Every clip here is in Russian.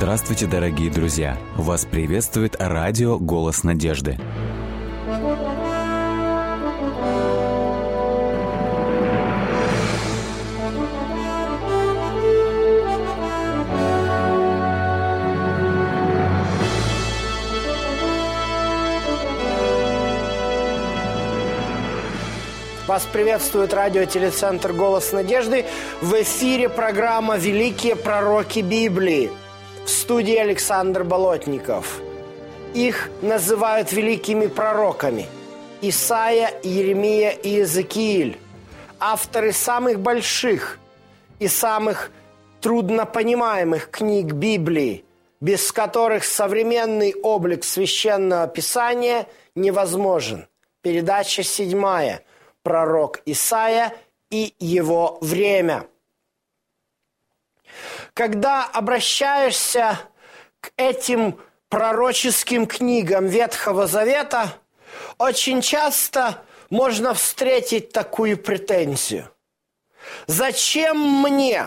Здравствуйте, дорогие друзья! Вас приветствует радио «Голос надежды». Вас приветствует радиотелецентр «Голос надежды». В эфире программа «Великие пророки Библии». Студии Александр Болотников. Их называют великими пророками. Исаия, Еремия и Иезекииль. Авторы самых больших и самых труднопонимаемых книг Библии, без которых современный облик священного писания невозможен. Передача седьмая – пророк Исаия и его время. Когда обращаешься к этим пророческим книгам Ветхого Завета, очень часто можно встретить такую претензию. Зачем мне,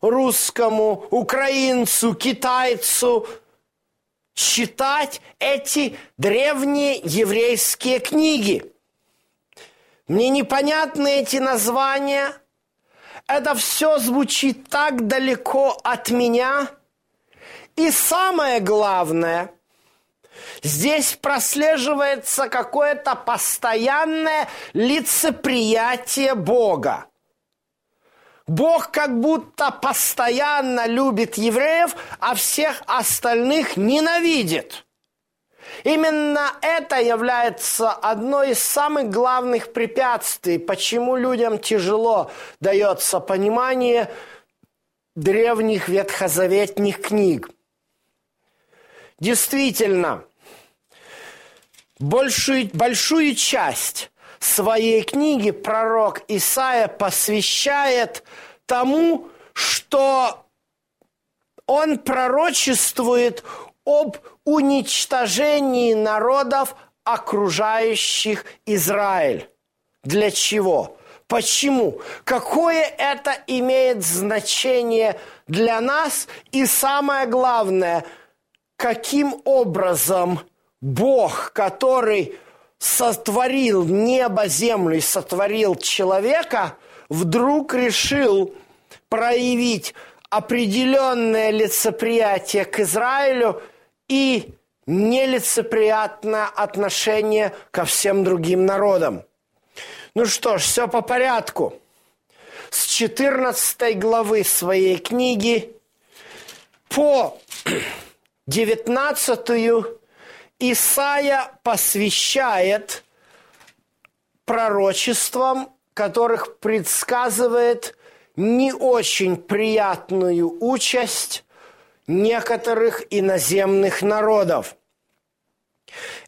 русскому, украинцу, китайцу, читать эти древние еврейские книги? Мне непонятны эти названия. Это все звучит так далеко от меня. И самое главное, здесь прослеживается какое-то постоянное лицеприятие Бога. Бог как будто постоянно любит евреев, а всех остальных ненавидит – Именно это является одной из самых главных препятствий, почему людям тяжело дается понимание древних ветхозаветных книг. Действительно, большую, большую часть своей книги пророк Исаия посвящает тому, что он пророчествует об уничтожении народов, окружающих Израиль. Для чего? Почему? Какое это имеет значение для нас? И самое главное, каким образом Бог, который сотворил небо, землю и сотворил человека, вдруг решил проявить определенное лицеприятие к Израилю и нелицеприятное отношение ко всем другим народам. Ну что ж, все по порядку. С 14 главы своей книги по 19 Исаия посвящает пророчествам, которых предсказывает не очень приятную участь некоторых иноземных народов.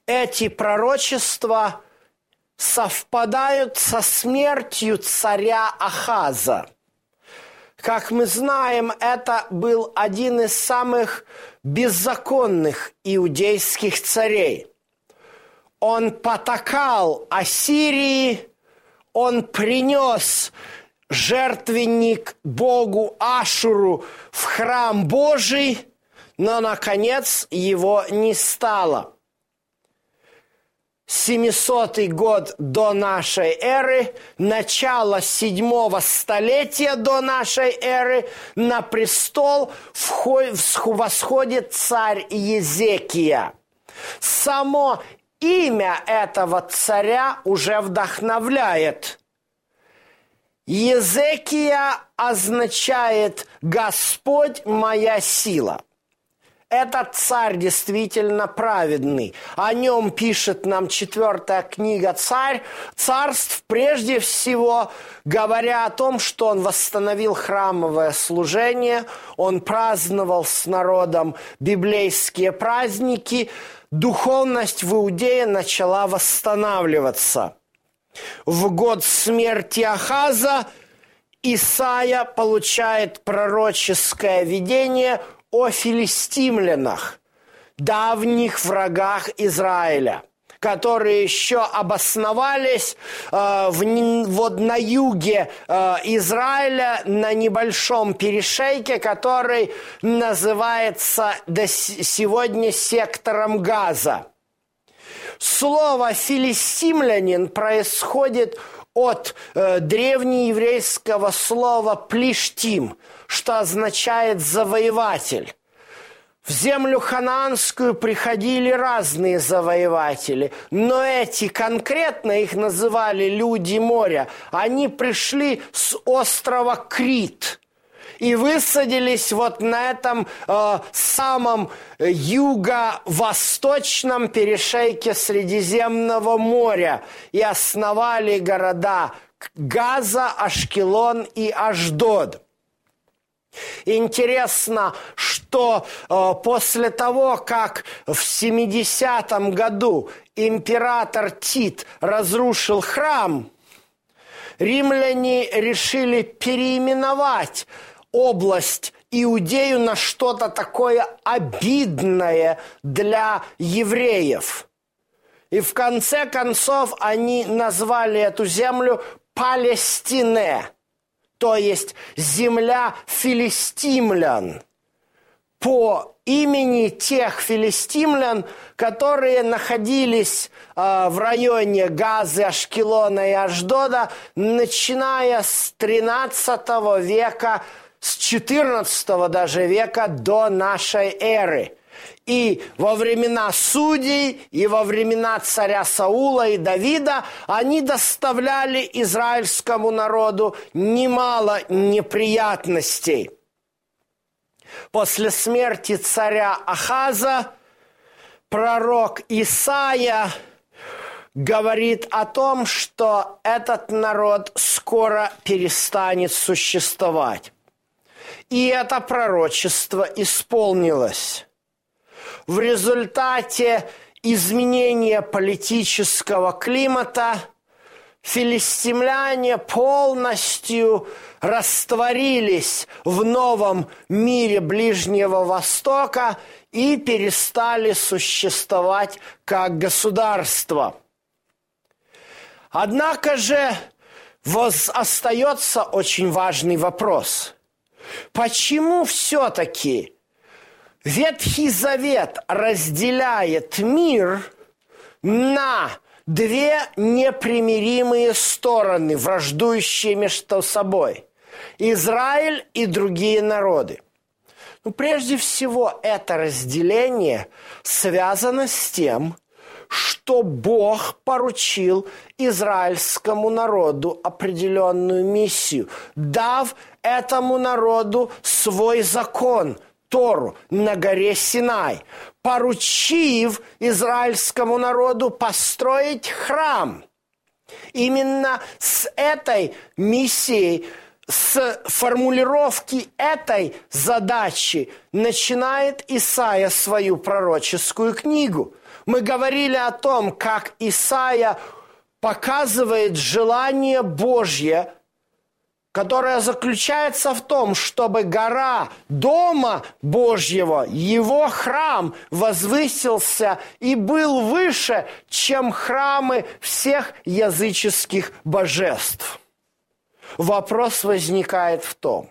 Эти пророчества совпадают со смертью царя Ахаза. Как мы знаем, это был один из самых беззаконных иудейских царей. Он потакал Ассирии, он принес жертвенник Богу Ашуру в храм Божий, но, наконец, его не стало. 700 год до нашей эры, начало седьмого столетия до нашей эры, на престол восходит царь Езекия. Само имя этого царя уже вдохновляет – Езекия означает «Господь моя сила». Этот царь действительно праведный. О нем пишет нам четвертая книга «Царь», «Царств», прежде всего говоря о том, что он восстановил храмовое служение, он праздновал с народом библейские праздники, духовность в Иудее начала восстанавливаться – в год смерти Ахаза Исаия получает пророческое видение о филистимлянах, давних врагах Израиля, которые еще обосновались э, в, вот на юге э, Израиля на небольшом перешейке, который называется до сегодня сектором Газа. Слово «филистимлянин» происходит от э, древнееврейского слова «плештим», что означает «завоеватель». В землю хананскую приходили разные завоеватели, но эти конкретно их называли люди моря. Они пришли с острова Крит и высадились вот на этом э, самом юго-восточном перешейке Средиземного моря и основали города Газа, Ашкелон и Аждод. Интересно, что э, после того, как в 70-м году император Тит разрушил храм, римляне решили переименовать область Иудею на что-то такое обидное для евреев. И в конце концов они назвали эту землю Палестине – то есть земля филистимлян, по имени тех филистимлян, которые находились э, в районе Газы, Ашкелона и Аждода, начиная с 13 века, с 14 даже века до нашей эры – и во времена судей, и во времена царя Саула и Давида они доставляли израильскому народу немало неприятностей. После смерти царя Ахаза пророк Исаия говорит о том, что этот народ скоро перестанет существовать. И это пророчество исполнилось в результате изменения политического климата филистимляне полностью растворились в новом мире Ближнего Востока и перестали существовать как государство. Однако же остается очень важный вопрос. Почему все-таки Ветхий Завет разделяет мир на две непримиримые стороны, враждующие между собой. Израиль и другие народы. Ну, прежде всего, это разделение связано с тем, что Бог поручил израильскому народу определенную миссию, дав этому народу свой закон – Тору на горе Синай, поручив израильскому народу построить храм. Именно с этой миссией, с формулировки этой задачи начинает Исаия свою пророческую книгу. Мы говорили о том, как Исаия показывает желание Божье которая заключается в том, чтобы гора Дома Божьего, его храм, возвысился и был выше, чем храмы всех языческих божеств. Вопрос возникает в том,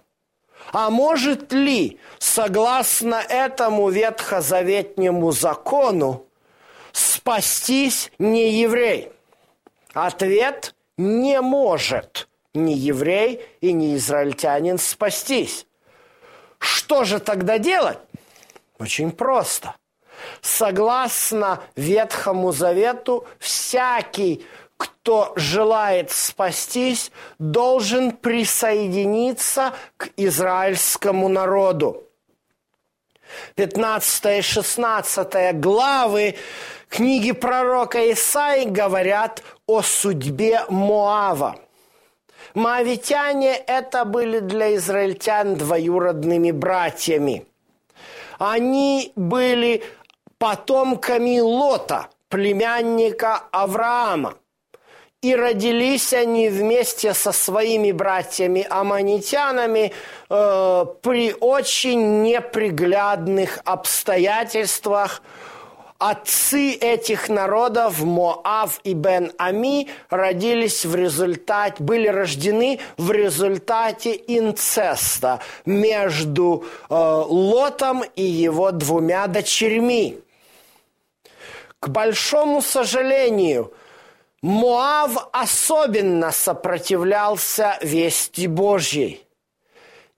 а может ли, согласно этому ветхозаветнему закону, спастись не еврей? Ответ – не может – ни еврей и ни израильтянин спастись. Что же тогда делать? Очень просто. Согласно Ветхому Завету, всякий, кто желает спастись, должен присоединиться к израильскому народу. 15 и 16 главы книги пророка Исаи говорят о судьбе Моава – Моавитяне это были для израильтян двоюродными братьями. Они были потомками Лота, племянника Авраама. И родились они вместе со своими братьями-аманитянами э, при очень неприглядных обстоятельствах. отцы этих народов, Моав и Бен Ами, родились в результате, были рождены в результате инцеста между э, Лотом и его двумя дочерьми. К большому сожалению, Моав особенно сопротивлялся вести Божьей.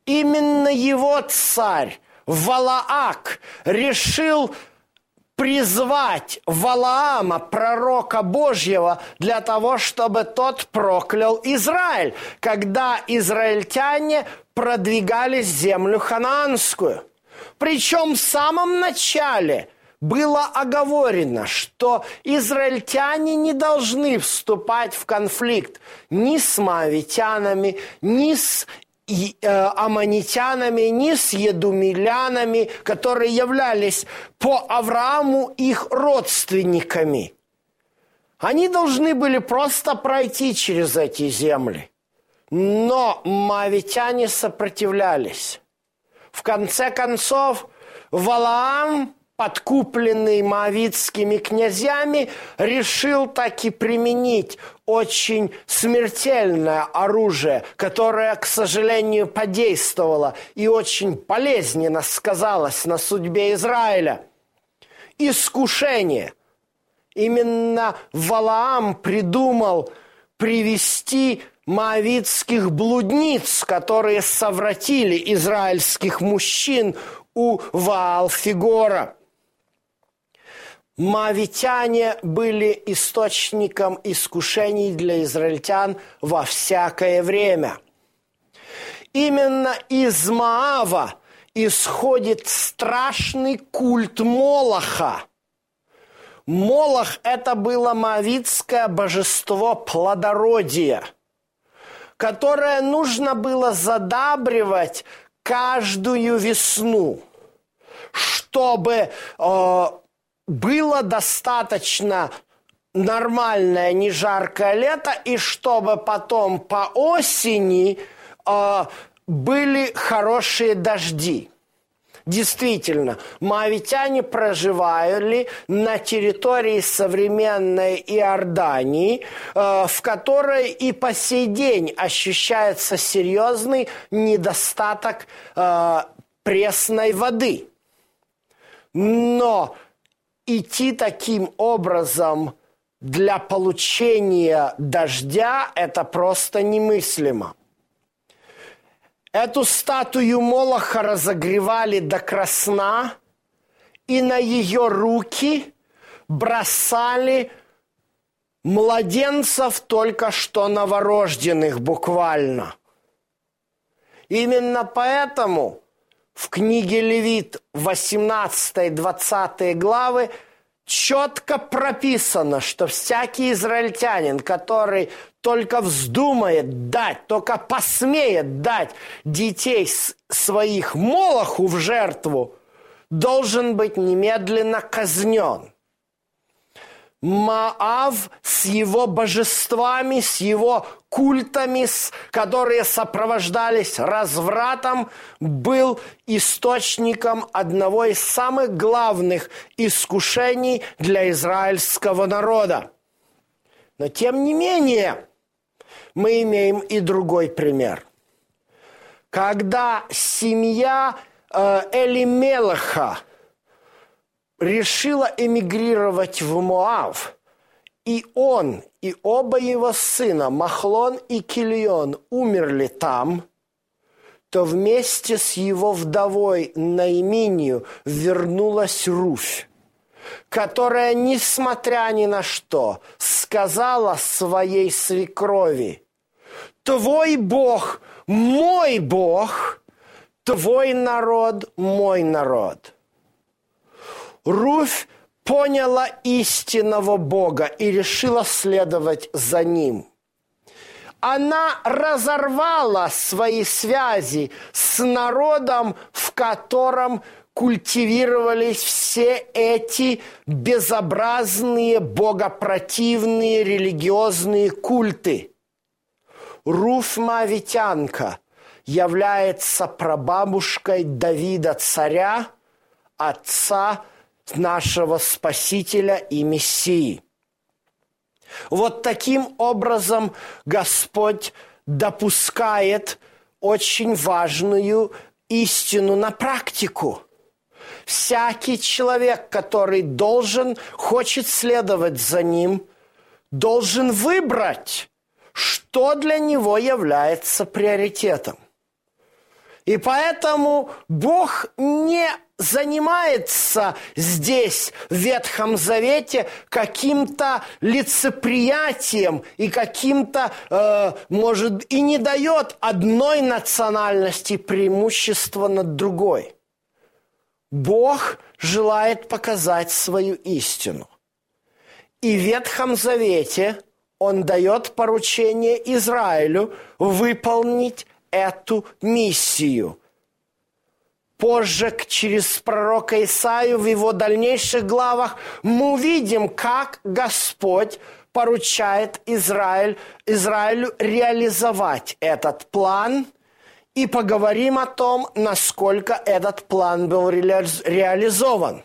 Именно его царь Валаак решил призвать Валаама, пророка Божьего, для того, чтобы тот проклял Израиль, когда израильтяне продвигались в землю ханаанскую. Причем в самом начале было оговорено, что израильтяне не должны вступать в конфликт ни с мавитянами, ни с и, э, аманитянами, ни с едумилянами, которые являлись по Аврааму их родственниками. Они должны были просто пройти через эти земли. Но мавитяне сопротивлялись. В конце концов, Валаам подкупленный моавитскими князьями, решил таки применить очень смертельное оружие, которое, к сожалению, подействовало и очень болезненно сказалось на судьбе Израиля. Искушение. Именно Валаам придумал привести моавитских блудниц, которые совратили израильских мужчин у Ваалфигора – Мавитяне были источником искушений для израильтян во всякое время. Именно из Маава исходит страшный культ Молоха. Молох – это было маавитское божество плодородия, которое нужно было задабривать каждую весну, чтобы э, было достаточно нормальное, не жаркое лето, и чтобы потом по осени э, были хорошие дожди. Действительно, маавитяне проживали на территории современной Иордании, э, в которой и по сей день ощущается серьезный недостаток э, пресной воды. Но идти таким образом для получения дождя – это просто немыслимо. Эту статую Молоха разогревали до красна, и на ее руки бросали младенцев только что новорожденных буквально. Именно поэтому – в книге Левит 18-20 главы четко прописано, что всякий израильтянин, который только вздумает дать, только посмеет дать детей своих Молоху в жертву, должен быть немедленно казнен. Маав с его божествами, с его культами, которые сопровождались развратом, был источником одного из самых главных искушений для израильского народа. Но тем не менее, мы имеем и другой пример. Когда семья э, Элимелаха – решила эмигрировать в Моав, и он, и оба его сына, Махлон и Кильон, умерли там, то вместе с его вдовой Наиминию вернулась Руфь, которая, несмотря ни на что, сказала своей свекрови, «Твой Бог, мой Бог, твой народ, мой народ». Руфь поняла истинного Бога и решила следовать за ним. Она разорвала свои связи с народом, в котором культивировались все эти безобразные, богопротивные религиозные культы. Руф Мавитянка является прабабушкой Давида царя, отца нашего Спасителя и Мессии. Вот таким образом Господь допускает очень важную истину на практику. Всякий человек, который должен, хочет следовать за ним, должен выбрать, что для него является приоритетом. И поэтому Бог не занимается здесь, в Ветхом Завете, каким-то лицеприятием и каким-то, э, может, и не дает одной национальности преимущества над другой. Бог желает показать свою истину. И в Ветхом Завете Он дает поручение Израилю выполнить эту миссию – позже через пророка Исаию в его дальнейших главах мы увидим, как Господь поручает Израиль, Израилю реализовать этот план и поговорим о том, насколько этот план был реализован.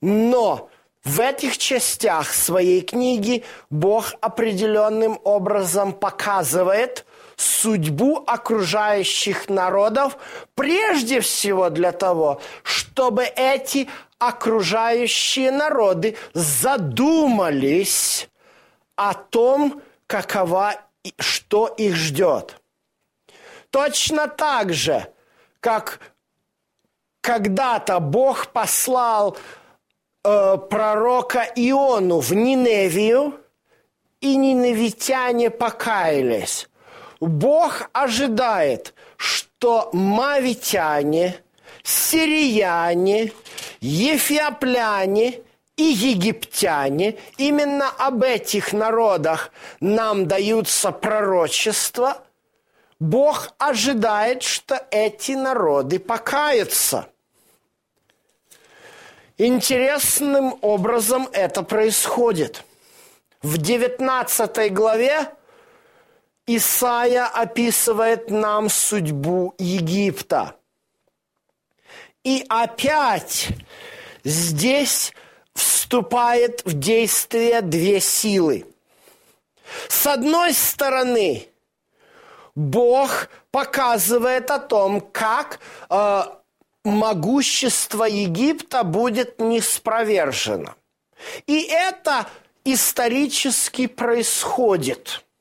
Но в этих частях своей книги Бог определенным образом показывает – судьбу окружающих народов, прежде всего для того, чтобы эти окружающие народы задумались о том, какова, что их ждет. Точно так же, как когда-то Бог послал э, пророка Иону в Ниневию, и ниневитяне покаялись. Бог ожидает, что мавитяне, сирияне, ефиопляне и египтяне, именно об этих народах нам даются пророчества, Бог ожидает, что эти народы покаются. Интересным образом это происходит. В 19 главе Исаия описывает нам судьбу Египта. И опять здесь вступает в действие две силы. С одной стороны, Бог показывает о том, как э, могущество Египта будет неспровержено. И это исторически происходит –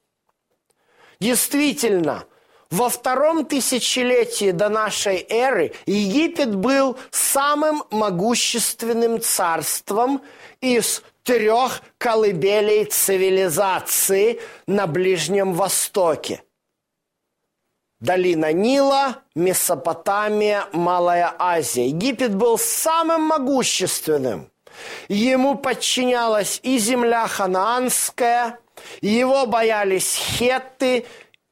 Действительно, во втором тысячелетии до нашей эры Египет был самым могущественным царством из трех колыбелей цивилизации на Ближнем Востоке. Долина Нила, Месопотамия, Малая Азия. Египет был самым могущественным. Ему подчинялась и земля ханаанская – его боялись хетты,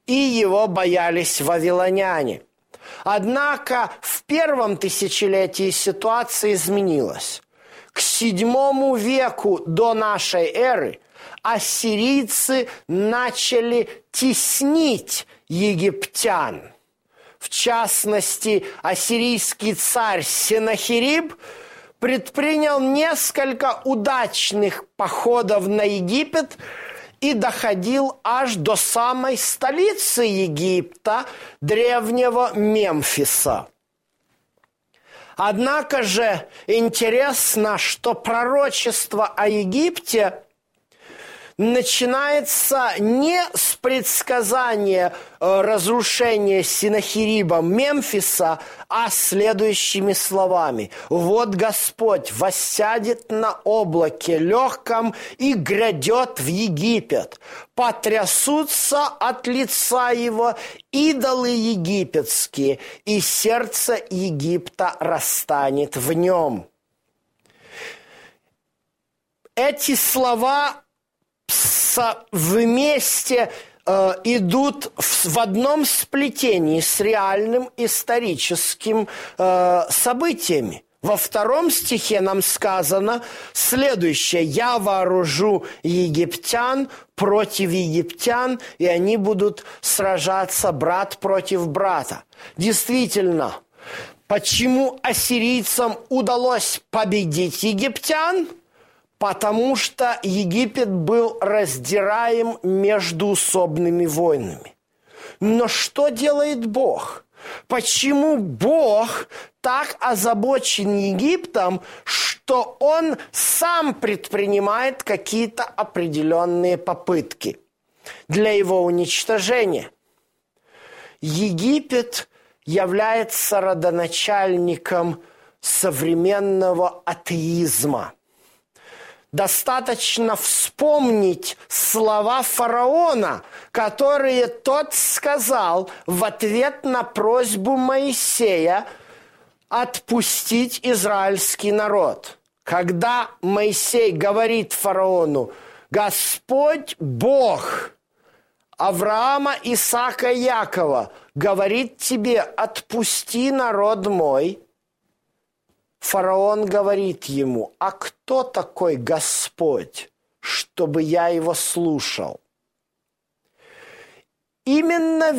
и его боялись вавилоняне. Однако в первом тысячелетии ситуация изменилась. К седьмому веку до нашей эры ассирийцы начали теснить египтян. В частности, ассирийский царь Сенахириб предпринял несколько удачных походов на Египет – и доходил аж до самой столицы Египта, древнего Мемфиса. Однако же интересно, что пророчество о Египте начинается не с предсказания э, разрушения Синахириба Мемфиса, а следующими словами. «Вот Господь воссядет на облаке легком и грядет в Египет. Потрясутся от лица его идолы египетские, и сердце Египта расстанет в нем». Эти слова вместе э, идут в, в одном сплетении с реальным историческим э, событиями. Во втором стихе нам сказано следующее. «Я вооружу египтян против египтян, и они будут сражаться брат против брата». Действительно, Почему ассирийцам удалось победить египтян? Потому что Египет был раздираем междуусобными войнами. Но что делает Бог? Почему Бог так озабочен Египтом, что он сам предпринимает какие-то определенные попытки для его уничтожения? Египет является родоначальником современного атеизма. Достаточно вспомнить слова фараона, которые тот сказал в ответ на просьбу Моисея отпустить израильский народ. Когда Моисей говорит фараону, Господь Бог Авраама, Исаака, Якова говорит тебе, отпусти народ мой. Фараон говорит ему, а кто такой Господь, чтобы я его слушал? Именно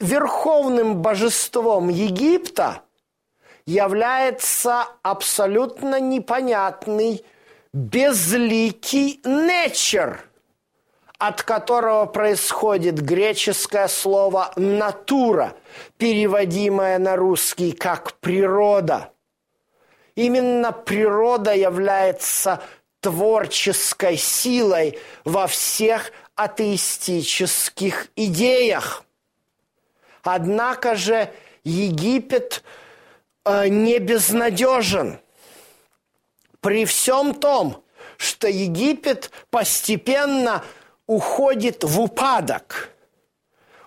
верховным божеством Египта является абсолютно непонятный, безликий нечер – от которого происходит греческое слово «натура», переводимое на русский как «природа». Именно природа является творческой силой во всех атеистических идеях. Однако же Египет э, не безнадежен. При всем том, что Египет постепенно уходит в упадок.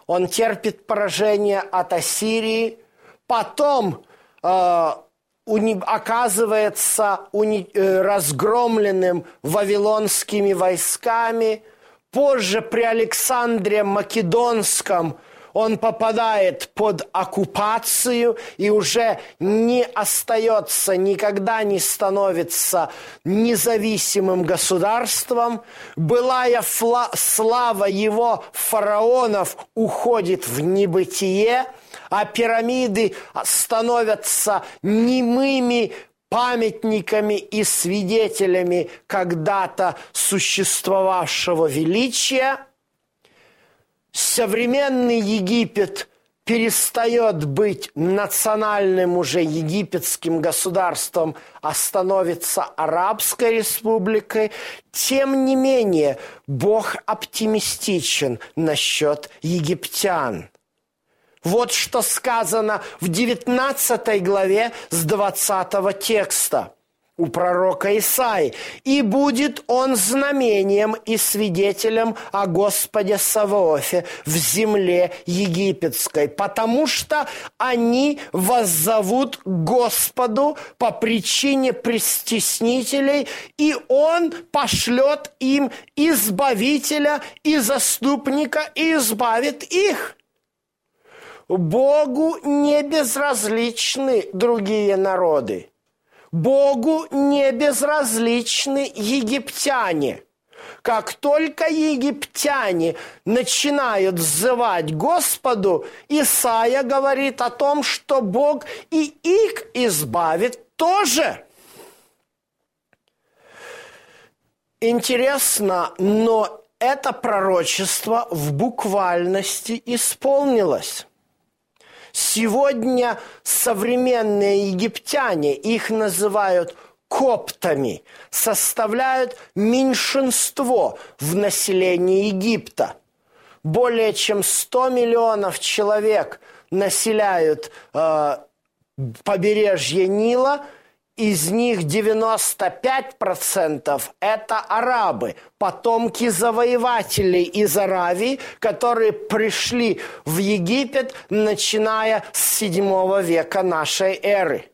Он терпит поражение от Ассирии, потом э, оказывается э, разгромленным вавилонскими войсками, позже при Александре Македонском – он попадает под оккупацию и уже не остается, никогда не становится независимым государством. Былая слава его фараонов уходит в небытие, а пирамиды становятся немыми памятниками и свидетелями когда-то существовавшего величия – современный Египет перестает быть национальным уже египетским государством, а становится Арабской республикой, тем не менее Бог оптимистичен насчет египтян. Вот что сказано в 19 главе с 20 текста – у пророка Исаи. «И будет он знамением и свидетелем о Господе Саваофе в земле египетской, потому что они воззовут Господу по причине престеснителей, и он пошлет им избавителя и заступника и избавит их». Богу не безразличны другие народы – Богу не безразличны египтяне. Как только египтяне начинают взывать Господу, Исаия говорит о том, что Бог и их избавит тоже. Интересно, но это пророчество в буквальности исполнилось. Сегодня современные египтяне, их называют коптами, составляют меньшинство в населении Египта. Более чем 100 миллионов человек населяют э, побережье Нила – из них 95% это арабы, потомки завоевателей из Аравии, которые пришли в Египет, начиная с 7 века нашей эры.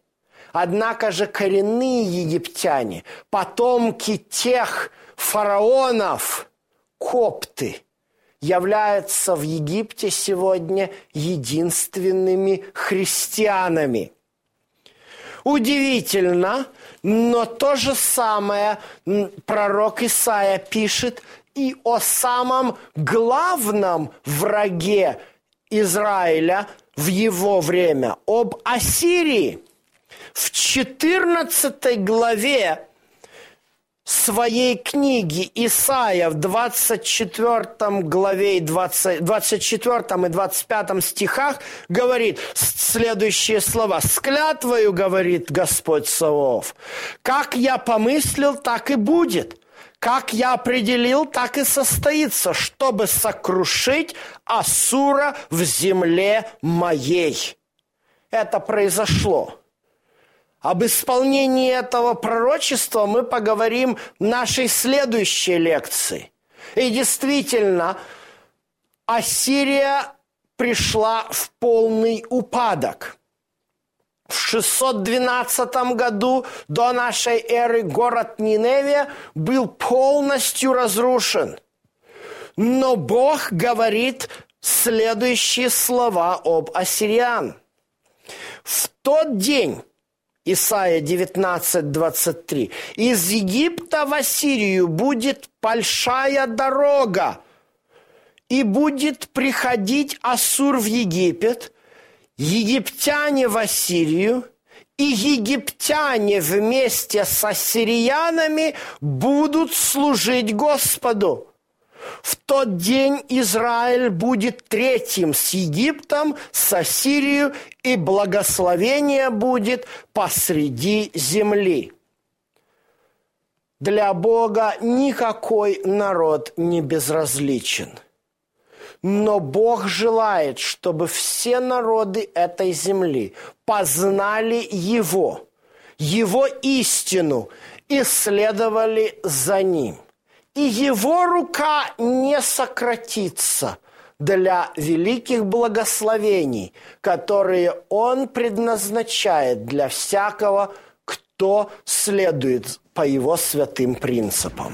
Однако же коренные египтяне, потомки тех фараонов, копты, являются в Египте сегодня единственными христианами – Удивительно, но то же самое пророк Исаия пишет и о самом главном враге Израиля в его время об Ассирии. В 14 главе своей книги Исаия в 24 главе 20, 24 и 25 стихах говорит следующие слова. «С клятвою, говорит Господь Савов, как я помыслил, так и будет». Как я определил, так и состоится, чтобы сокрушить Асура в земле моей. Это произошло. Об исполнении этого пророчества мы поговорим в нашей следующей лекции. И действительно, Ассирия пришла в полный упадок. В 612 году до нашей эры город Ниневия был полностью разрушен. Но Бог говорит следующие слова об ассириан. В тот день Исайя 19, 23. «Из Египта в Ассирию будет большая дорога, и будет приходить Ассур в Египет, египтяне в Ассирию, и египтяне вместе с ассириянами будут служить Господу». В тот день Израиль будет третьим с Египтом, с Ассирией, и благословение будет посреди земли. Для Бога никакой народ не безразличен. Но Бог желает, чтобы все народы этой земли познали Его, Его истину и следовали за Ним и его рука не сократится для великих благословений, которые он предназначает для всякого, кто следует по его святым принципам.